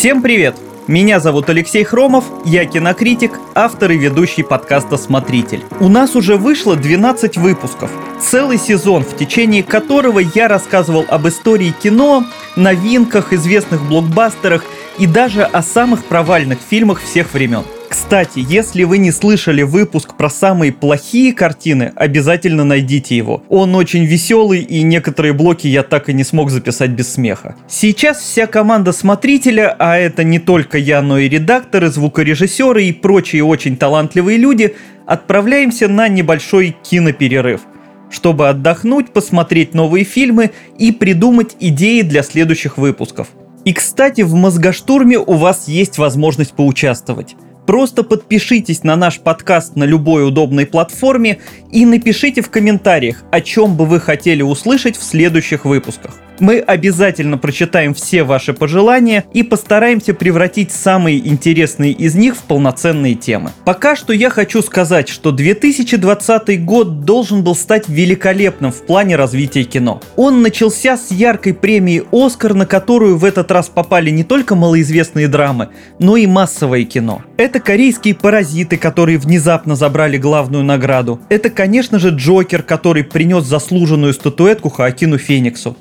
Всем привет! Меня зовут Алексей Хромов, я кинокритик, автор и ведущий подкаста «Смотритель». У нас уже вышло 12 выпусков, целый сезон, в течение которого я рассказывал об истории кино, новинках, известных блокбастерах и даже о самых провальных фильмах всех времен – кстати, если вы не слышали выпуск про самые плохие картины, обязательно найдите его. Он очень веселый, и некоторые блоки я так и не смог записать без смеха. Сейчас вся команда смотрителя, а это не только я, но и редакторы, звукорежиссеры и прочие очень талантливые люди, отправляемся на небольшой киноперерыв чтобы отдохнуть, посмотреть новые фильмы и придумать идеи для следующих выпусков. И кстати, в мозгоштурме у вас есть возможность поучаствовать. Просто подпишитесь на наш подкаст на любой удобной платформе и напишите в комментариях, о чем бы вы хотели услышать в следующих выпусках. Мы обязательно прочитаем все ваши пожелания и постараемся превратить самые интересные из них в полноценные темы. Пока что я хочу сказать, что 2020 год должен был стать великолепным в плане развития кино. Он начался с яркой премии «Оскар», на которую в этот раз попали не только малоизвестные драмы, но и массовое кино. Это корейские «Паразиты», которые внезапно забрали главную награду. Это, конечно же, «Джокер», который принес заслуженную статуэтку Хоакину Фениксу.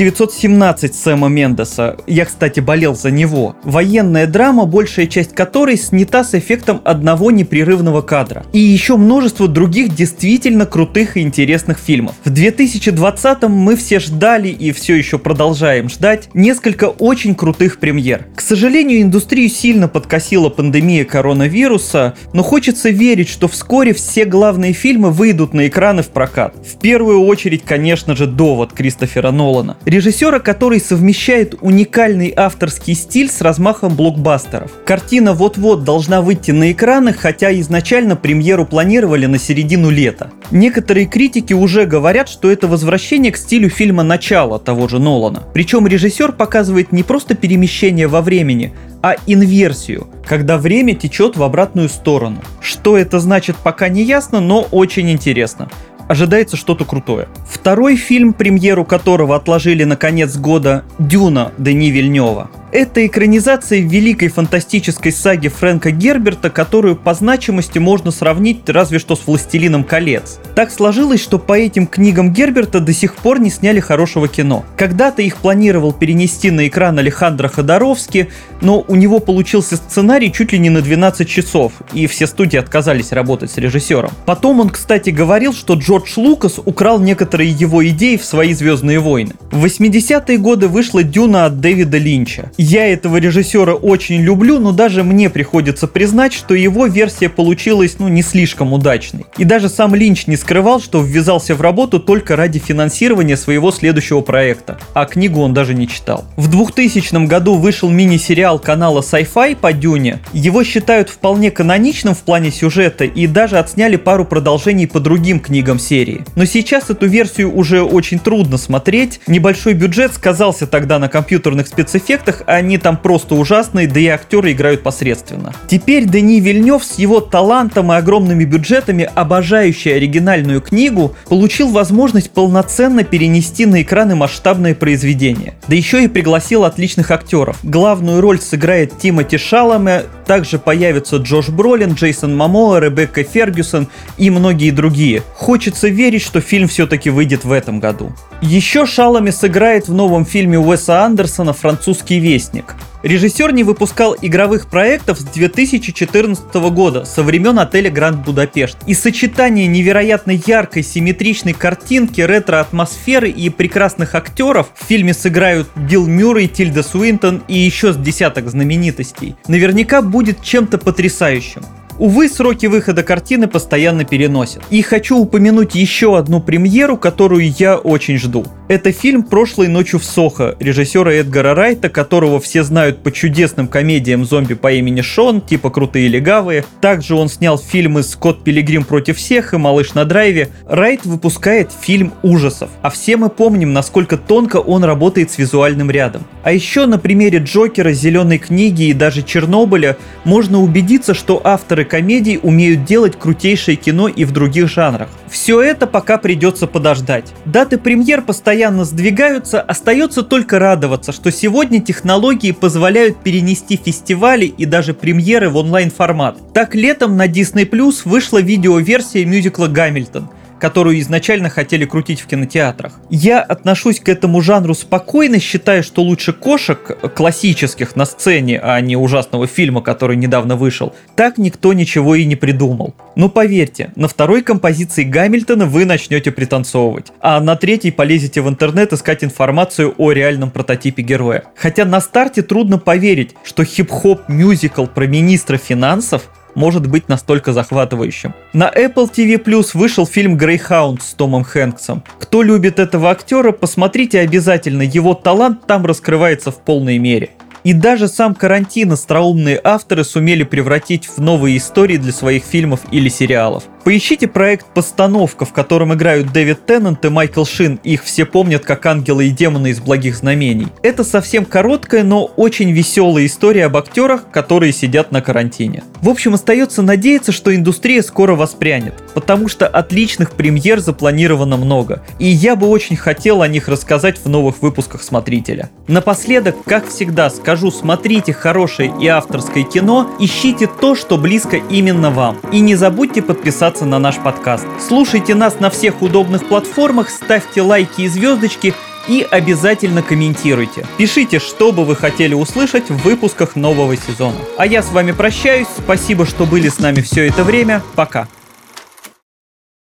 1917 Сэма Мендеса. Я, кстати, болел за него. Военная драма, большая часть которой снята с эффектом одного непрерывного кадра. И еще множество других действительно крутых и интересных фильмов. В 2020 мы все ждали и все еще продолжаем ждать несколько очень крутых премьер. К сожалению, индустрию сильно подкосила пандемия коронавируса, но хочется верить, что вскоре все главные фильмы выйдут на экраны в прокат. В первую очередь, конечно же, «Довод» Кристофера Нолана. Режиссера, который совмещает уникальный авторский стиль с размахом блокбастеров. Картина вот-вот должна выйти на экраны, хотя изначально премьеру планировали на середину лета. Некоторые критики уже говорят, что это возвращение к стилю фильма начала того же Нолана. Причем режиссер показывает не просто перемещение во времени, а инверсию, когда время течет в обратную сторону. Что это значит, пока не ясно, но очень интересно ожидается что-то крутое. Второй фильм, премьеру которого отложили на конец года, «Дюна» Дени Вильнева. Это экранизация великой фантастической саги Фрэнка Герберта, которую по значимости можно сравнить разве что с «Властелином колец». Так сложилось, что по этим книгам Герберта до сих пор не сняли хорошего кино. Когда-то их планировал перенести на экран Алехандро Ходоровский, но у него получился сценарий чуть ли не на 12 часов, и все студии отказались работать с режиссером. Потом он, кстати, говорил, что Джордж Лукас украл некоторые его идеи в свои «Звездные войны». В 80-е годы вышла «Дюна» от Дэвида Линча. Я этого режиссера очень люблю, но даже мне приходится признать, что его версия получилась ну не слишком удачной. И даже сам Линч не скрывал, что ввязался в работу только ради финансирования своего следующего проекта, а книгу он даже не читал. В 2000 году вышел мини-сериал канала Sci-Fi по Дюне. Его считают вполне каноничным в плане сюжета и даже отсняли пару продолжений по другим книгам серии. Но сейчас эту версию уже очень трудно смотреть. Небольшой бюджет сказался тогда на компьютерных спецэффектах, они там просто ужасные, да и актеры играют посредственно. Теперь Дени Вильнев с его талантом и огромными бюджетами, обожающий оригинальную книгу, получил возможность полноценно перенести на экраны масштабное произведение. Да еще и пригласил отличных актеров. Главную роль сыграет Тимоти Шаламе, также появятся Джош Бролин, Джейсон Мамоа, Ребекка Фергюсон и многие другие. Хочется верить, что фильм все-таки выйдет в этом году. Еще Шалами сыграет в новом фильме Уэса Андерсона «Французский вестник». Режиссер не выпускал игровых проектов с 2014 года, со времен отеля Гранд Будапешт. И сочетание невероятно яркой, симметричной картинки, ретро-атмосферы и прекрасных актеров в фильме сыграют Билл Мюррей, Тильда Суинтон и еще с десяток знаменитостей. Наверняка будет чем-то потрясающим. Увы, сроки выхода картины постоянно переносят. И хочу упомянуть еще одну премьеру, которую я очень жду. Это фильм «Прошлой ночью в Сохо» режиссера Эдгара Райта, которого все знают по чудесным комедиям зомби по имени Шон, типа «Крутые легавые». Также он снял фильмы «Скотт Пилигрим против всех» и «Малыш на драйве». Райт выпускает фильм ужасов. А все мы помним, насколько тонко он работает с визуальным рядом. А еще на примере Джокера, Зеленой книги и даже Чернобыля можно убедиться, что авторы комедий умеют делать крутейшее кино и в других жанрах. Все это пока придется подождать. Даты премьер постоянно сдвигаются, остается только радоваться, что сегодня технологии позволяют перенести фестивали и даже премьеры в онлайн-формат. Так летом на Disney Plus вышла видеоверсия мюзикла «Гамильтон», которую изначально хотели крутить в кинотеатрах. Я отношусь к этому жанру спокойно, считая, что лучше кошек классических на сцене, а не ужасного фильма, который недавно вышел, так никто ничего и не придумал. Но поверьте, на второй композиции Гамильтона вы начнете пританцовывать, а на третьей полезете в интернет искать информацию о реальном прототипе героя. Хотя на старте трудно поверить, что хип-хоп мюзикл про министра финансов может быть настолько захватывающим. На Apple TV Plus вышел фильм «Грейхаунд» с Томом Хэнксом. Кто любит этого актера, посмотрите обязательно, его талант там раскрывается в полной мере. И даже сам карантин остроумные авторы сумели превратить в новые истории для своих фильмов или сериалов. Поищите проект «Постановка», в котором играют Дэвид Теннант и Майкл Шин. Их все помнят как ангелы и демоны из «Благих знамений». Это совсем короткая, но очень веселая история об актерах, которые сидят на карантине. В общем, остается надеяться, что индустрия скоро воспрянет, потому что отличных премьер запланировано много, и я бы очень хотел о них рассказать в новых выпусках «Смотрителя». Напоследок, как всегда, скажу, смотрите хорошее и авторское кино, ищите то, что близко именно вам. И не забудьте подписаться подписаться на наш подкаст. Слушайте нас на всех удобных платформах, ставьте лайки и звездочки и обязательно комментируйте. Пишите, что бы вы хотели услышать в выпусках нового сезона. А я с вами прощаюсь. Спасибо, что были с нами все это время. Пока.